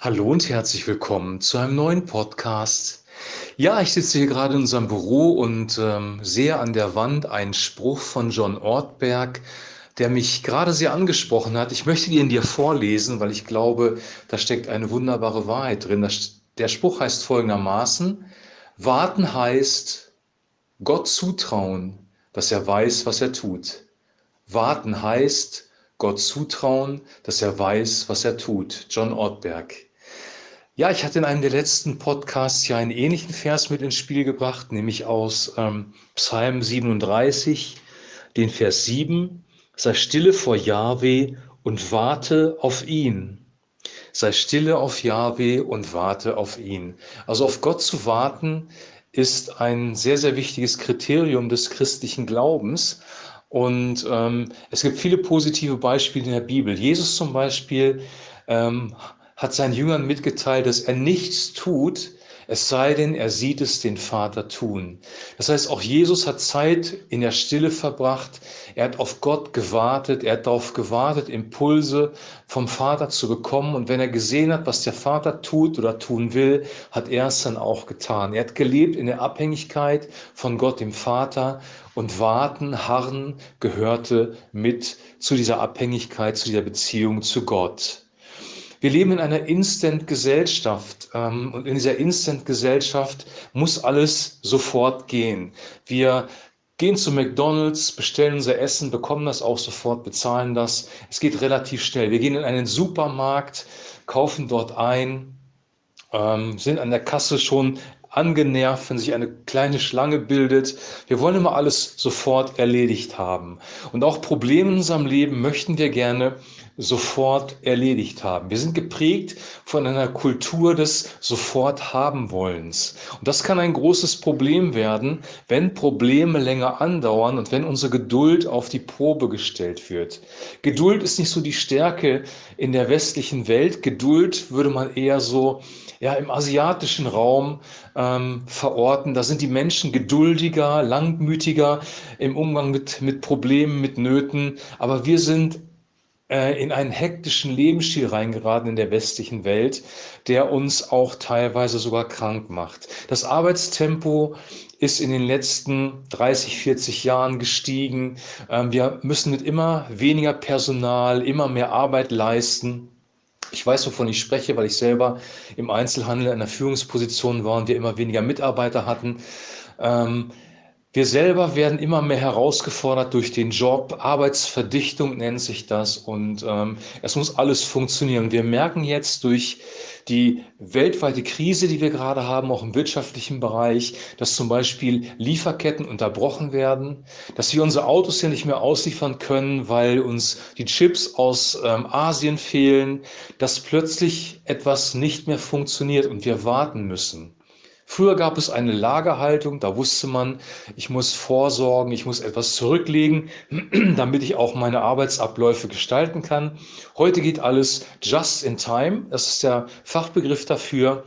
Hallo und herzlich willkommen zu einem neuen Podcast. Ja, ich sitze hier gerade in unserem Büro und ähm, sehe an der Wand einen Spruch von John Ortberg, der mich gerade sehr angesprochen hat. Ich möchte ihn dir vorlesen, weil ich glaube, da steckt eine wunderbare Wahrheit drin. Der Spruch heißt folgendermaßen, warten heißt Gott zutrauen, dass er weiß, was er tut. Warten heißt Gott zutrauen, dass er weiß, was er tut. John Ortberg. Ja, ich hatte in einem der letzten Podcasts ja einen ähnlichen Vers mit ins Spiel gebracht, nämlich aus ähm, Psalm 37, den Vers 7. Sei stille vor Jahwe und warte auf ihn. Sei stille auf Jahwe und warte auf ihn. Also auf Gott zu warten ist ein sehr, sehr wichtiges Kriterium des christlichen Glaubens. Und ähm, es gibt viele positive Beispiele in der Bibel. Jesus zum Beispiel ähm, hat seinen Jüngern mitgeteilt, dass er nichts tut, es sei denn, er sieht es den Vater tun. Das heißt, auch Jesus hat Zeit in der Stille verbracht. Er hat auf Gott gewartet. Er hat darauf gewartet, Impulse vom Vater zu bekommen. Und wenn er gesehen hat, was der Vater tut oder tun will, hat er es dann auch getan. Er hat gelebt in der Abhängigkeit von Gott, dem Vater. Und warten, harren gehörte mit zu dieser Abhängigkeit, zu dieser Beziehung zu Gott. Wir leben in einer Instant-Gesellschaft ähm, und in dieser Instant-Gesellschaft muss alles sofort gehen. Wir gehen zu McDonald's, bestellen unser Essen, bekommen das auch sofort, bezahlen das. Es geht relativ schnell. Wir gehen in einen Supermarkt, kaufen dort ein, ähm, sind an der Kasse schon angenervt, wenn sich eine kleine Schlange bildet. Wir wollen immer alles sofort erledigt haben. Und auch Probleme in unserem Leben möchten wir gerne sofort erledigt haben. Wir sind geprägt von einer Kultur des sofort haben wollens. Und das kann ein großes Problem werden, wenn Probleme länger andauern und wenn unsere Geduld auf die Probe gestellt wird. Geduld ist nicht so die Stärke in der westlichen Welt. Geduld würde man eher so ja, im asiatischen Raum ähm, verorten. Da sind die Menschen geduldiger, langmütiger im Umgang mit, mit Problemen, mit Nöten. Aber wir sind in einen hektischen Lebensstil reingeraten in der westlichen Welt, der uns auch teilweise sogar krank macht. Das Arbeitstempo ist in den letzten 30, 40 Jahren gestiegen. Ähm, wir müssen mit immer weniger Personal, immer mehr Arbeit leisten. Ich weiß, wovon ich spreche, weil ich selber im Einzelhandel in einer Führungsposition war und wir immer weniger Mitarbeiter hatten. Wir selber werden immer mehr herausgefordert durch den Job. Arbeitsverdichtung nennt sich das. Und ähm, es muss alles funktionieren. Wir merken jetzt durch die weltweite Krise, die wir gerade haben, auch im wirtschaftlichen Bereich, dass zum Beispiel Lieferketten unterbrochen werden, dass wir unsere Autos ja nicht mehr ausliefern können, weil uns die Chips aus ähm, Asien fehlen, dass plötzlich etwas nicht mehr funktioniert und wir warten müssen. Früher gab es eine Lagerhaltung, da wusste man, ich muss vorsorgen, ich muss etwas zurücklegen, damit ich auch meine Arbeitsabläufe gestalten kann. Heute geht alles just in time, das ist der Fachbegriff dafür.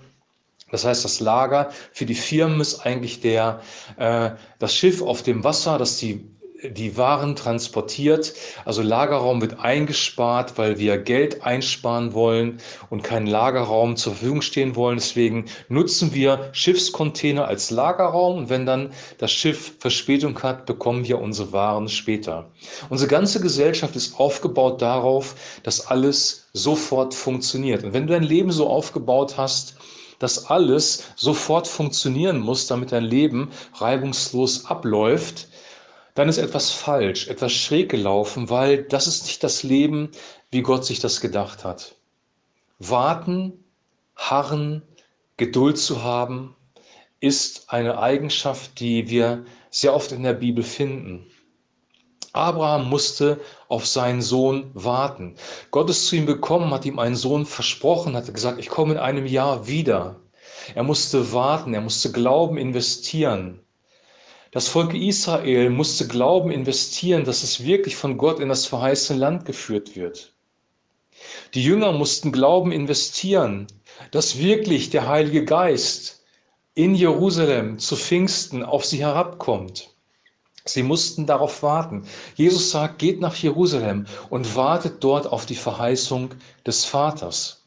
Das heißt, das Lager für die Firmen ist eigentlich der, äh, das Schiff auf dem Wasser, das die die Waren transportiert. Also Lagerraum wird eingespart, weil wir Geld einsparen wollen und keinen Lagerraum zur Verfügung stehen wollen. Deswegen nutzen wir Schiffscontainer als Lagerraum und wenn dann das Schiff Verspätung hat, bekommen wir unsere Waren später. Unsere ganze Gesellschaft ist aufgebaut darauf, dass alles sofort funktioniert. Und wenn du dein Leben so aufgebaut hast, dass alles sofort funktionieren muss, damit dein Leben reibungslos abläuft, dann ist etwas falsch, etwas schräg gelaufen, weil das ist nicht das Leben, wie Gott sich das gedacht hat. Warten, harren, Geduld zu haben, ist eine Eigenschaft, die wir sehr oft in der Bibel finden. Abraham musste auf seinen Sohn warten. Gott ist zu ihm gekommen, hat ihm einen Sohn versprochen, hat gesagt, ich komme in einem Jahr wieder. Er musste warten, er musste Glauben investieren. Das Volk Israel musste Glauben investieren, dass es wirklich von Gott in das verheißene Land geführt wird. Die Jünger mussten Glauben investieren, dass wirklich der Heilige Geist in Jerusalem zu Pfingsten auf sie herabkommt. Sie mussten darauf warten. Jesus sagt, geht nach Jerusalem und wartet dort auf die Verheißung des Vaters.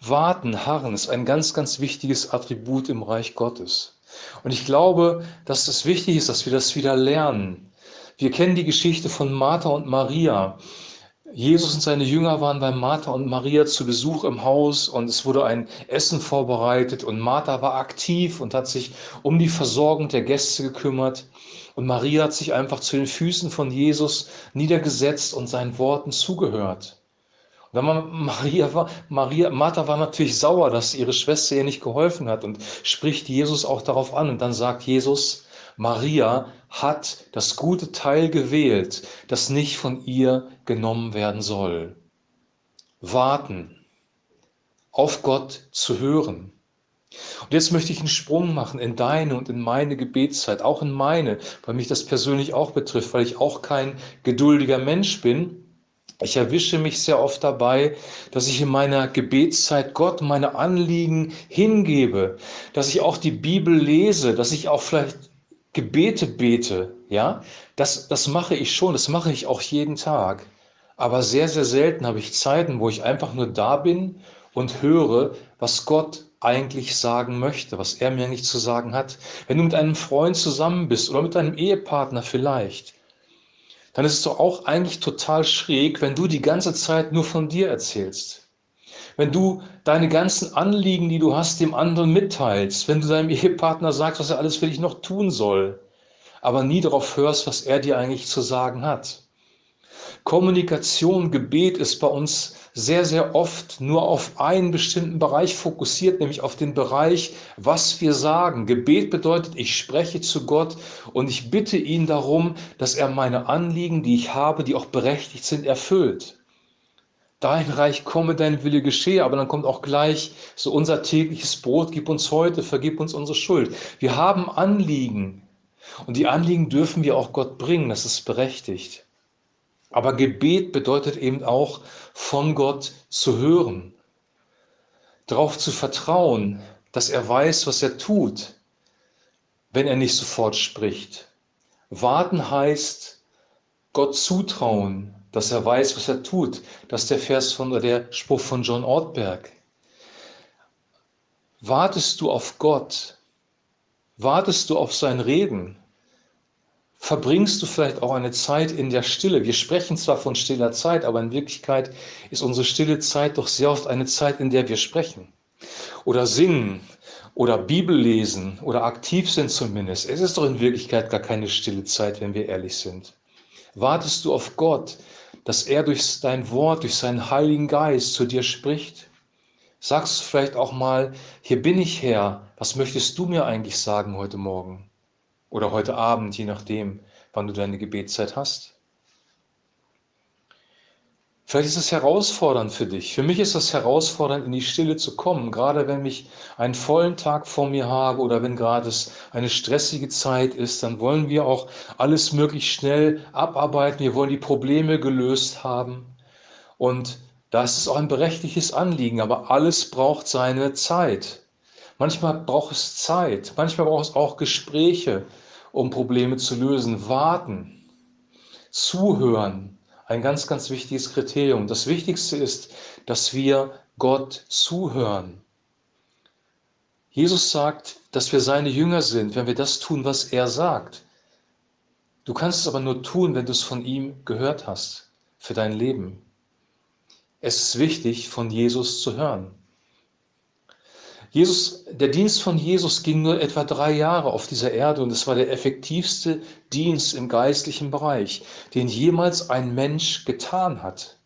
Warten, harren ist ein ganz, ganz wichtiges Attribut im Reich Gottes. Und ich glaube, dass es wichtig ist, dass wir das wieder lernen. Wir kennen die Geschichte von Martha und Maria. Jesus und seine Jünger waren bei Martha und Maria zu Besuch im Haus und es wurde ein Essen vorbereitet und Martha war aktiv und hat sich um die Versorgung der Gäste gekümmert und Maria hat sich einfach zu den Füßen von Jesus niedergesetzt und seinen Worten zugehört. Und dann Maria war, Maria, Martha war natürlich sauer, dass ihre Schwester ihr nicht geholfen hat und spricht Jesus auch darauf an und dann sagt Jesus, Maria hat das gute Teil gewählt, das nicht von ihr genommen werden soll. Warten, auf Gott zu hören. Und jetzt möchte ich einen Sprung machen in deine und in meine Gebetszeit, auch in meine, weil mich das persönlich auch betrifft, weil ich auch kein geduldiger Mensch bin. Ich erwische mich sehr oft dabei, dass ich in meiner Gebetszeit Gott meine Anliegen hingebe, dass ich auch die Bibel lese, dass ich auch vielleicht Gebete bete, ja, das, das mache ich schon, das mache ich auch jeden Tag. Aber sehr, sehr selten habe ich Zeiten, wo ich einfach nur da bin und höre, was Gott eigentlich sagen möchte, was er mir nicht zu sagen hat. Wenn du mit einem Freund zusammen bist oder mit deinem Ehepartner vielleicht, dann ist es doch auch eigentlich total schräg, wenn du die ganze Zeit nur von dir erzählst. Wenn du deine ganzen Anliegen, die du hast, dem anderen mitteilst, wenn du deinem Ehepartner sagst, was er alles für dich noch tun soll, aber nie darauf hörst, was er dir eigentlich zu sagen hat. Kommunikation, Gebet ist bei uns sehr, sehr oft nur auf einen bestimmten Bereich fokussiert, nämlich auf den Bereich, was wir sagen. Gebet bedeutet, ich spreche zu Gott und ich bitte ihn darum, dass er meine Anliegen, die ich habe, die auch berechtigt sind, erfüllt dein Reich komme, dein Wille geschehe, aber dann kommt auch gleich so unser tägliches Brot, gib uns heute, vergib uns unsere Schuld. Wir haben Anliegen und die Anliegen dürfen wir auch Gott bringen, das ist berechtigt. Aber Gebet bedeutet eben auch von Gott zu hören, darauf zu vertrauen, dass er weiß, was er tut, wenn er nicht sofort spricht. Warten heißt Gott zutrauen, dass er weiß, was er tut. Das ist der Vers von oder der Spruch von John Ortberg. Wartest du auf Gott? Wartest du auf sein Reden? Verbringst du vielleicht auch eine Zeit in der Stille? Wir sprechen zwar von stiller Zeit, aber in Wirklichkeit ist unsere stille Zeit doch sehr oft eine Zeit, in der wir sprechen oder singen oder Bibel lesen oder aktiv sind zumindest. Es ist doch in Wirklichkeit gar keine stille Zeit, wenn wir ehrlich sind. Wartest du auf Gott? dass er durch dein Wort, durch seinen Heiligen Geist zu dir spricht? Sagst du vielleicht auch mal, hier bin ich Herr, was möchtest du mir eigentlich sagen heute Morgen? Oder heute Abend, je nachdem, wann du deine Gebetszeit hast? Vielleicht ist es herausfordernd für dich. Für mich ist es herausfordernd, in die Stille zu kommen, gerade wenn ich einen vollen Tag vor mir habe oder wenn gerade es eine stressige Zeit ist, dann wollen wir auch alles möglichst schnell abarbeiten. Wir wollen die Probleme gelöst haben. Und da ist es auch ein berechtigtes Anliegen, aber alles braucht seine Zeit. Manchmal braucht es Zeit, manchmal braucht es auch Gespräche, um Probleme zu lösen. Warten, zuhören, ein ganz, ganz wichtiges Kriterium. Das Wichtigste ist, dass wir Gott zuhören. Jesus sagt, dass wir seine Jünger sind, wenn wir das tun, was er sagt. Du kannst es aber nur tun, wenn du es von ihm gehört hast für dein Leben. Es ist wichtig, von Jesus zu hören. Jesus, der Dienst von Jesus ging nur etwa drei Jahre auf dieser Erde und es war der effektivste Dienst im geistlichen Bereich, den jemals ein Mensch getan hat.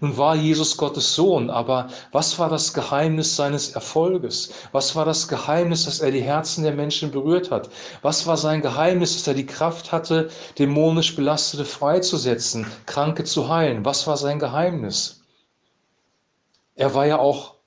Nun war Jesus Gottes Sohn, aber was war das Geheimnis seines Erfolges? Was war das Geheimnis, dass er die Herzen der Menschen berührt hat? Was war sein Geheimnis, dass er die Kraft hatte, dämonisch Belastete freizusetzen, Kranke zu heilen? Was war sein Geheimnis? Er war ja auch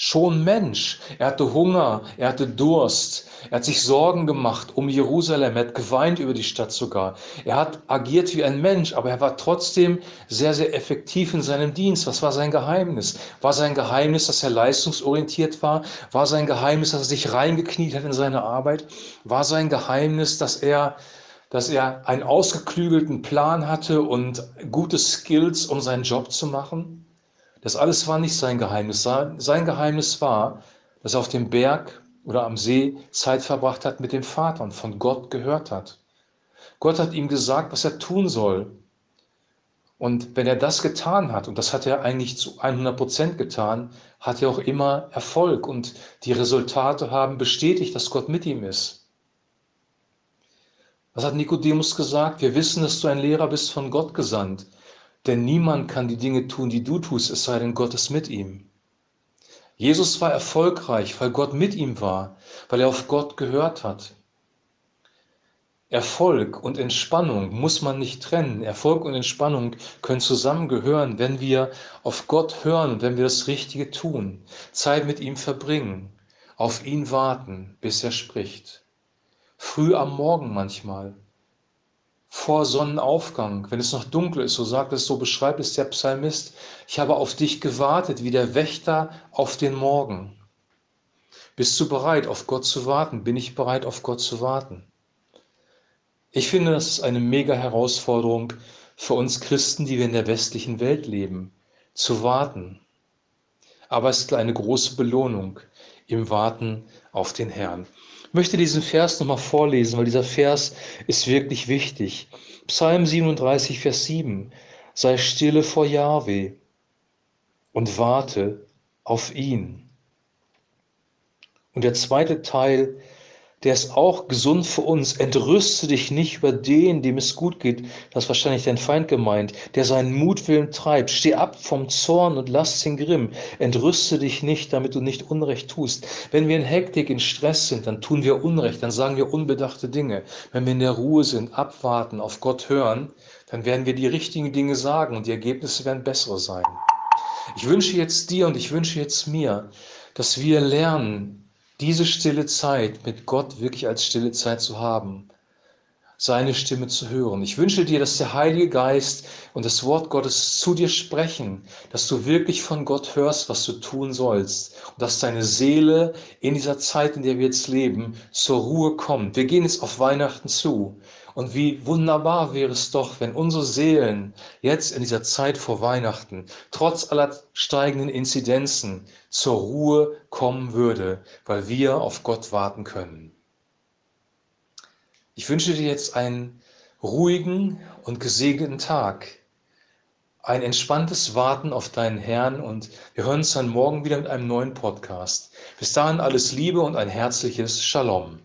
schon Mensch. Er hatte Hunger, er hatte Durst, er hat sich Sorgen gemacht um Jerusalem, er hat geweint über die Stadt sogar. Er hat agiert wie ein Mensch, aber er war trotzdem sehr, sehr effektiv in seinem Dienst. Was war sein Geheimnis? War sein Geheimnis, dass er leistungsorientiert war? War sein Geheimnis, dass er sich reingekniet hat in seine Arbeit? War sein Geheimnis, dass er dass er einen ausgeklügelten Plan hatte und gute Skills, um seinen Job zu machen? Das alles war nicht sein Geheimnis. Sein Geheimnis war, dass er auf dem Berg oder am See Zeit verbracht hat mit dem Vater und von Gott gehört hat. Gott hat ihm gesagt, was er tun soll. Und wenn er das getan hat, und das hat er eigentlich zu 100 Prozent getan, hat er auch immer Erfolg. Und die Resultate haben bestätigt, dass Gott mit ihm ist. Was hat Nikodemus gesagt? Wir wissen, dass du ein Lehrer bist von Gott gesandt. Denn niemand kann die Dinge tun, die du tust, es sei denn, Gott ist mit ihm. Jesus war erfolgreich, weil Gott mit ihm war, weil er auf Gott gehört hat. Erfolg und Entspannung muss man nicht trennen. Erfolg und Entspannung können zusammengehören, wenn wir auf Gott hören und wenn wir das Richtige tun, Zeit mit ihm verbringen, auf ihn warten, bis er spricht. Früh am Morgen manchmal, vor Sonnenaufgang, wenn es noch dunkel ist, so sagt es, so beschreibt es der Psalmist, ich habe auf dich gewartet, wie der Wächter auf den Morgen. Bist du bereit, auf Gott zu warten? Bin ich bereit, auf Gott zu warten? Ich finde, das ist eine mega Herausforderung für uns Christen, die wir in der westlichen Welt leben, zu warten. Aber es ist eine große Belohnung im Warten auf den Herrn. Ich möchte diesen Vers nochmal vorlesen, weil dieser Vers ist wirklich wichtig. Psalm 37, Vers 7. Sei stille vor Jahwe und warte auf ihn. Und der zweite Teil der ist auch gesund für uns. Entrüste dich nicht über den, dem es gut geht. Das ist wahrscheinlich dein Feind gemeint, der seinen Mutwillen treibt. Steh ab vom Zorn und lass den Grimm. Entrüste dich nicht, damit du nicht Unrecht tust. Wenn wir in Hektik, in Stress sind, dann tun wir Unrecht, dann sagen wir unbedachte Dinge. Wenn wir in der Ruhe sind, abwarten, auf Gott hören, dann werden wir die richtigen Dinge sagen und die Ergebnisse werden bessere sein. Ich wünsche jetzt dir und ich wünsche jetzt mir, dass wir lernen, diese stille Zeit mit Gott wirklich als stille Zeit zu haben, seine Stimme zu hören. Ich wünsche dir, dass der Heilige Geist und das Wort Gottes zu dir sprechen, dass du wirklich von Gott hörst, was du tun sollst und dass deine Seele in dieser Zeit, in der wir jetzt leben, zur Ruhe kommt. Wir gehen jetzt auf Weihnachten zu und wie wunderbar wäre es doch, wenn unsere Seelen jetzt in dieser Zeit vor Weihnachten, trotz aller steigenden Inzidenzen, zur Ruhe kommen würde, weil wir auf Gott warten können. Ich wünsche dir jetzt einen ruhigen und gesegneten Tag, ein entspanntes Warten auf deinen Herrn und wir hören uns dann morgen wieder mit einem neuen Podcast. Bis dahin alles Liebe und ein herzliches Shalom.